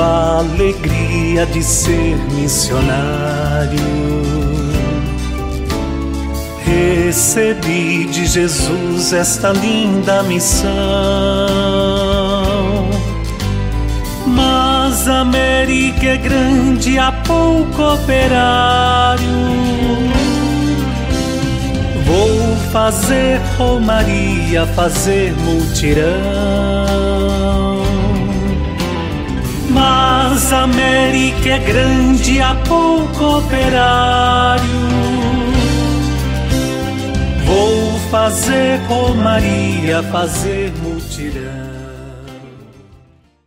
a alegria de ser missionário. Recebi de Jesus esta linda missão. Mas a América é grande, há pouco operário. Vou fazer romaria, fazer multirão. Mas a América é grande, há pouco operário. Vou fazer romaria, fazer multirão.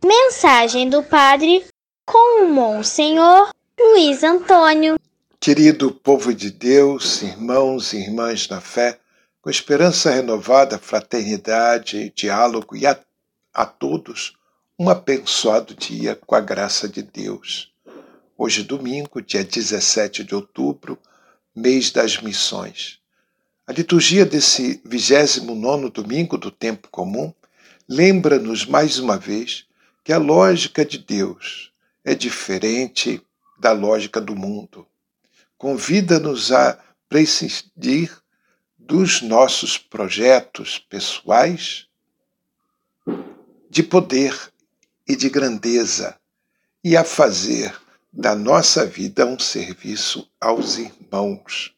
Mensagem do Padre com o Monsenhor Luiz Antônio. Querido povo de Deus, irmãos e irmãs na fé, com esperança renovada, fraternidade, diálogo e a, a todos um abençoado dia com a graça de Deus. Hoje, domingo, dia 17 de outubro, mês das missões. A liturgia desse 29 domingo do tempo comum lembra-nos mais uma vez que a lógica de Deus é diferente da lógica do mundo convida-nos a prescindir dos nossos projetos pessoais de poder e de grandeza e a fazer da nossa vida um serviço aos irmãos.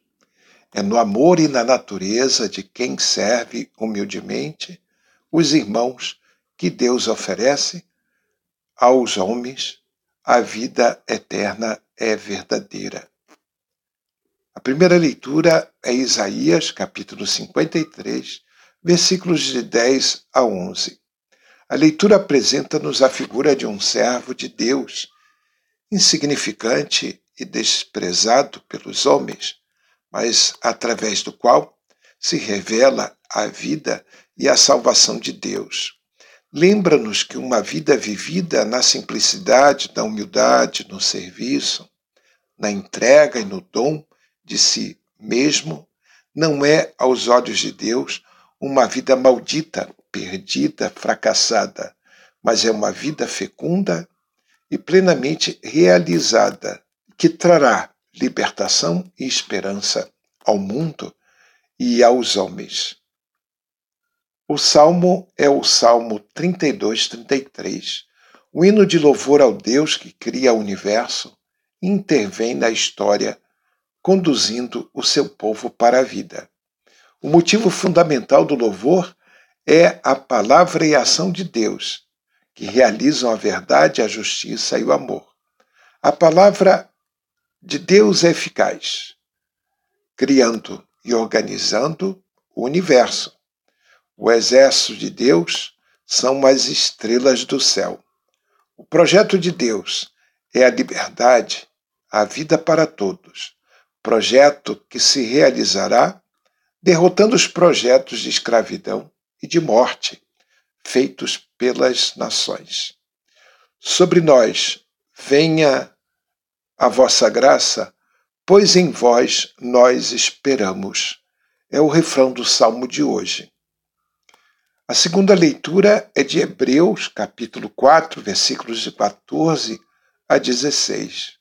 É no amor e na natureza de quem serve humildemente os irmãos que Deus oferece aos homens a vida eterna é verdadeira. A primeira leitura é Isaías, capítulo 53, versículos de 10 a 11. A leitura apresenta-nos a figura de um servo de Deus, insignificante e desprezado pelos homens, mas através do qual se revela a vida e a salvação de Deus. Lembra-nos que uma vida vivida na simplicidade, na humildade, no serviço, na entrega e no dom de si mesmo não é, aos olhos de Deus, uma vida maldita, perdida, fracassada, mas é uma vida fecunda e plenamente realizada, que trará libertação e esperança ao mundo e aos homens. O salmo é o Salmo 32, 33, o hino de louvor ao Deus que cria o universo e intervém na história conduzindo o seu povo para a vida. O motivo fundamental do louvor é a palavra e a ação de Deus, que realizam a verdade, a justiça e o amor. A palavra de Deus é eficaz, criando e organizando o universo. O exército de Deus são as estrelas do céu. O projeto de Deus é a liberdade, a vida para todos projeto que se realizará derrotando os projetos de escravidão e de morte feitos pelas nações. Sobre nós venha a vossa graça, pois em vós nós esperamos. É o refrão do salmo de hoje. A segunda leitura é de Hebreus, capítulo 4, versículos de 14 a 16.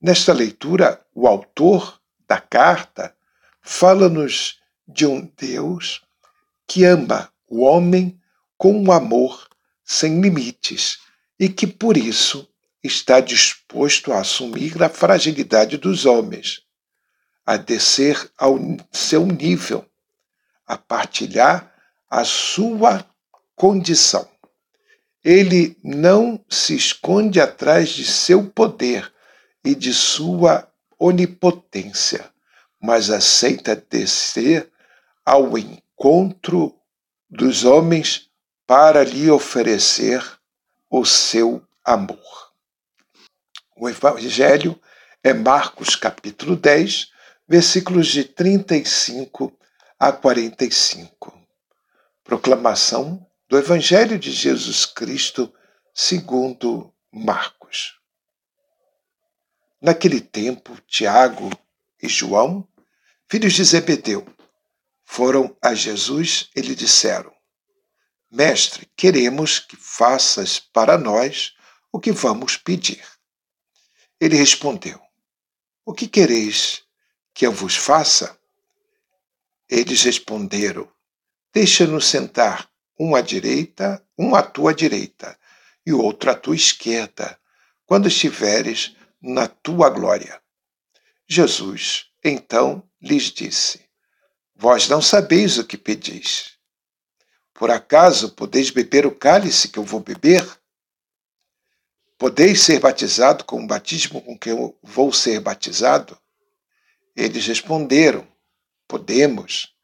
Nesta leitura, o autor da carta fala-nos de um Deus que ama o homem com um amor sem limites e que, por isso, está disposto a assumir a fragilidade dos homens, a descer ao seu nível, a partilhar a sua condição. Ele não se esconde atrás de seu poder e de sua onipotência, mas aceita descer ao encontro dos homens para lhe oferecer o seu amor. O Evangelho é Marcos capítulo 10, versículos de 35 a 45. Proclamação do Evangelho de Jesus Cristo segundo Marcos. Naquele tempo, Tiago e João, filhos de Zebedeu, foram a Jesus e lhe disseram: Mestre, queremos que faças para nós o que vamos pedir. Ele respondeu: O que quereis que eu vos faça? Eles responderam: Deixa-nos sentar, um à direita, um à tua direita, e outro à tua esquerda, quando estiveres na tua glória. Jesus, então, lhes disse: Vós não sabeis o que pedis. Por acaso podeis beber o cálice que eu vou beber? Podeis ser batizado com o batismo com que eu vou ser batizado? Eles responderam: Podemos.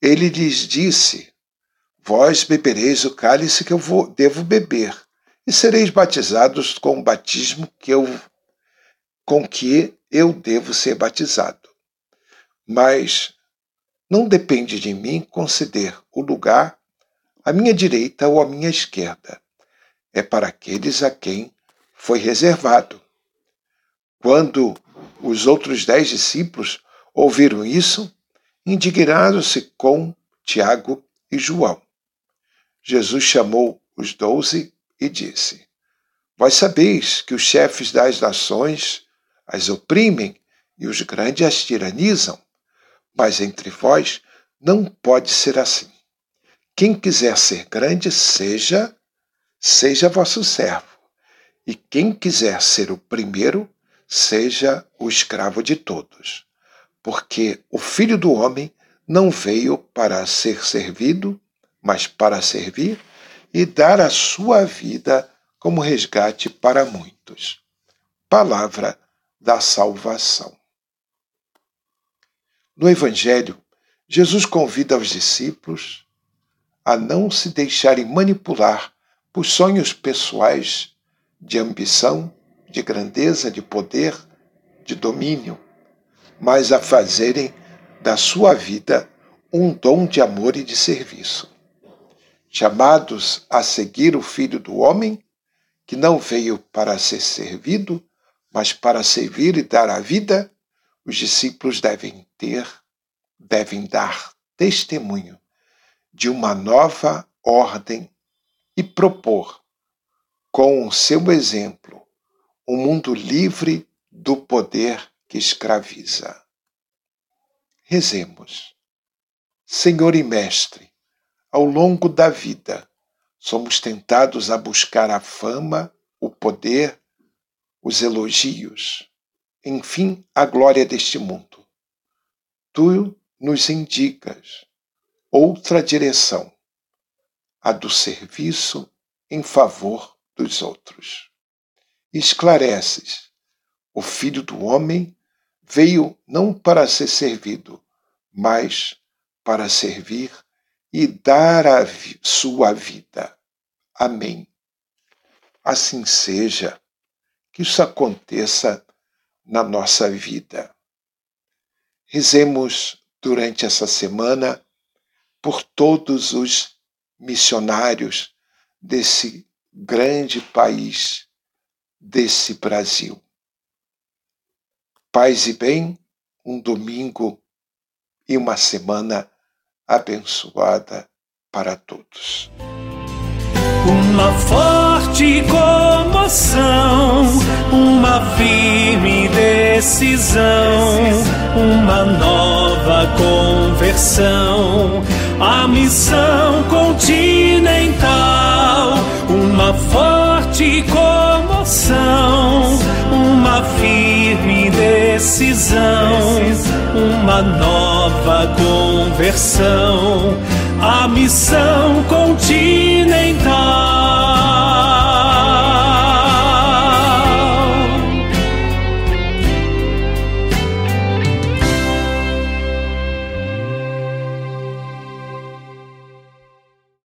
Ele lhes disse: Vós bebereis o cálice que eu vou, devo beber, e sereis batizados com o batismo que eu, com que eu devo ser batizado. Mas não depende de mim conceder o lugar à minha direita ou à minha esquerda. É para aqueles a quem foi reservado. Quando os outros dez discípulos ouviram isso, indignaram-se com Tiago e João. Jesus chamou os doze e disse: Vós sabeis que os chefes das nações as oprimem e os grandes as tiranizam, mas entre vós não pode ser assim. Quem quiser ser grande, seja, seja vosso servo, e quem quiser ser o primeiro, seja o escravo de todos. Porque o Filho do Homem não veio para ser servido, mas para servir e dar a sua vida como resgate para muitos. Palavra da salvação. No Evangelho, Jesus convida os discípulos a não se deixarem manipular por sonhos pessoais de ambição, de grandeza, de poder, de domínio, mas a fazerem da sua vida um dom de amor e de serviço. Chamados a seguir o Filho do Homem, que não veio para ser servido, mas para servir e dar a vida, os discípulos devem ter, devem dar testemunho de uma nova ordem e propor, com o seu exemplo, um mundo livre do poder que escraviza. Rezemos. Senhor e Mestre, ao longo da vida, somos tentados a buscar a fama, o poder, os elogios, enfim, a glória deste mundo. Tu nos indicas outra direção, a do serviço em favor dos outros. Esclareces: o Filho do Homem veio não para ser servido, mas para servir e dar a sua vida. Amém. Assim seja, que isso aconteça na nossa vida. Rezemos durante essa semana por todos os missionários desse grande país, desse Brasil. Paz e bem, um domingo e uma semana abençoada para todos. Uma forte comoção, uma firme decisão, uma nova conversão, a missão continental, uma forte comoção, uma firme decisão, uma nova conversão, a missão continental